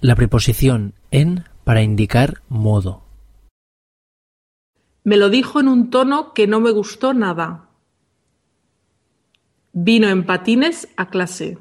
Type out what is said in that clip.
La preposición en para indicar modo. Me lo dijo en un tono que no me gustó nada. Vino en patines a clase.